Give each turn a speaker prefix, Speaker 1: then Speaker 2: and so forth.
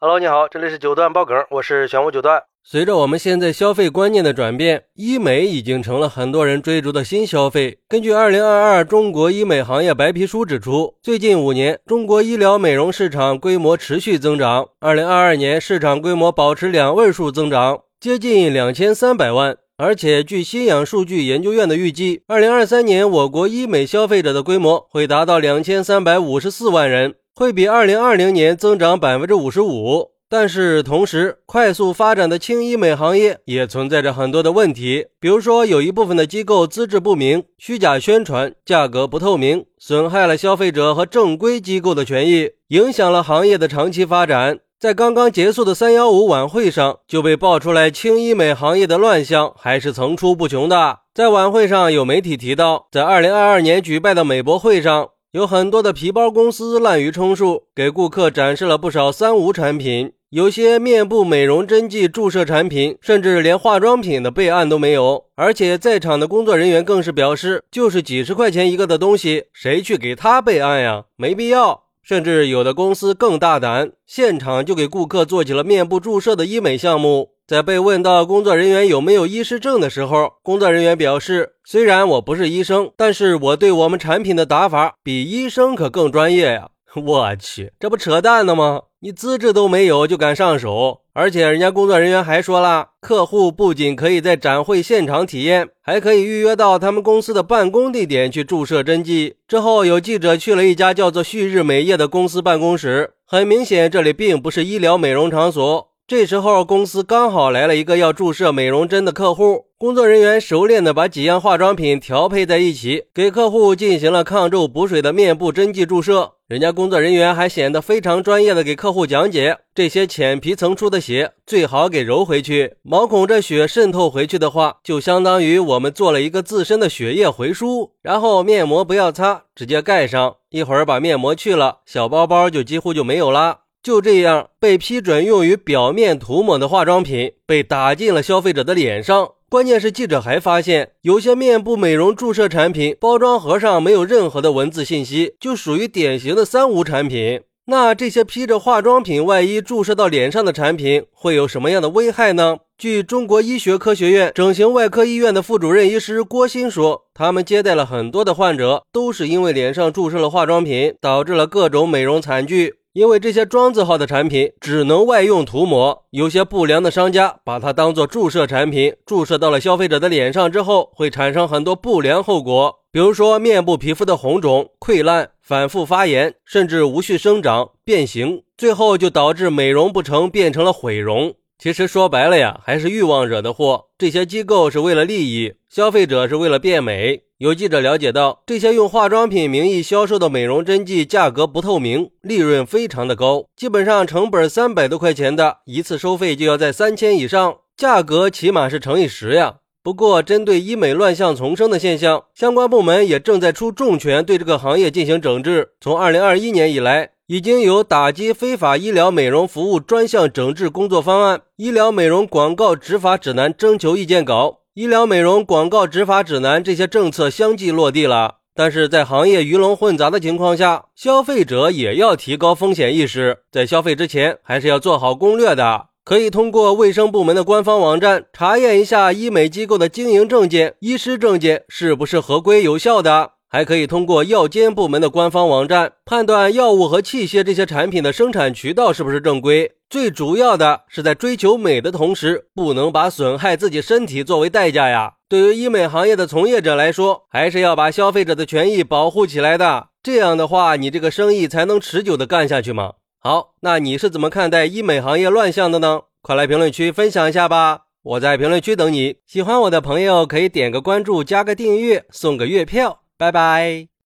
Speaker 1: Hello，你好，这里是九段爆梗，我是玄武九段。随着我们现在消费观念的转变，医美已经成了很多人追逐的新消费。根据二零二二中国医美行业白皮书指出，最近五年，中国医疗美容市场规模持续增长。二零二二年市场规模保持两位数增长，接近两千三百万。而且，据新氧数据研究院的预计，二零二三年我国医美消费者的规模会达到两千三百五十四万人。会比二零二零年增长百分之五十五，但是同时，快速发展的轻医美行业也存在着很多的问题，比如说，有一部分的机构资质不明、虚假宣传、价格不透明，损害了消费者和正规机构的权益，影响了行业的长期发展。在刚刚结束的三幺五晚会上，就被爆出来轻医美行业的乱象还是层出不穷的。在晚会上，有媒体提到，在二零二二年举办的美博会上。有很多的皮包公司滥竽充数，给顾客展示了不少三无产品，有些面部美容针剂注射产品，甚至连化妆品的备案都没有。而且在场的工作人员更是表示，就是几十块钱一个的东西，谁去给他备案呀？没必要。甚至有的公司更大胆，现场就给顾客做起了面部注射的医美项目。在被问到工作人员有没有医师证的时候，工作人员表示：“虽然我不是医生，但是我对我们产品的打法比医生可更专业呀！” 我去，这不扯淡呢吗？你资质都没有就敢上手？而且人家工作人员还说了，客户不仅可以在展会现场体验，还可以预约到他们公司的办公地点去注射针剂。之后有记者去了一家叫做旭日美业的公司办公室，很明显这里并不是医疗美容场所。这时候，公司刚好来了一个要注射美容针的客户，工作人员熟练的把几样化妆品调配在一起，给客户进行了抗皱补水的面部针剂注射。人家工作人员还显得非常专业的给客户讲解，这些浅皮层出的血最好给揉回去，毛孔这血渗透回去的话，就相当于我们做了一个自身的血液回输。然后面膜不要擦，直接盖上，一会儿把面膜去了，小包包就几乎就没有啦。就这样，被批准用于表面涂抹的化妆品被打进了消费者的脸上。关键是记者还发现，有些面部美容注射产品包装盒上没有任何的文字信息，就属于典型的三无产品。那这些披着化妆品外衣注射到脸上的产品会有什么样的危害呢？据中国医学科学院整形外科医院的副主任医师郭鑫说，他们接待了很多的患者，都是因为脸上注射了化妆品，导致了各种美容惨剧。因为这些庄字号的产品只能外用涂抹，有些不良的商家把它当做注射产品，注射到了消费者的脸上之后，会产生很多不良后果，比如说面部皮肤的红肿、溃烂、反复发炎，甚至无序生长、变形，最后就导致美容不成，变成了毁容。其实说白了呀，还是欲望惹的祸。这些机构是为了利益，消费者是为了变美。有记者了解到，这些用化妆品名义销售的美容针剂价格不透明，利润非常的高，基本上成本三百多块钱的一次收费就要在三千以上，价格起码是乘以十呀。不过，针对医美乱象丛生的现象，相关部门也正在出重拳对这个行业进行整治。从二零二一年以来，已经有打击非法医疗美容服务专项整治工作方案、医疗美容广告执法指南征求意见稿。医疗美容广告执法指南这些政策相继落地了，但是在行业鱼龙混杂的情况下，消费者也要提高风险意识，在消费之前还是要做好攻略的。可以通过卫生部门的官方网站查验一下医美机构的经营证件、医师证件是不是合规有效的。还可以通过药监部门的官方网站判断药物和器械这些产品的生产渠道是不是正规。最主要的是在追求美的同时，不能把损害自己身体作为代价呀。对于医美行业的从业者来说，还是要把消费者的权益保护起来的。这样的话，你这个生意才能持久的干下去嘛。好，那你是怎么看待医美行业乱象的呢？快来评论区分享一下吧。我在评论区等你。喜欢我的朋友可以点个关注，加个订阅，送个月票。拜拜。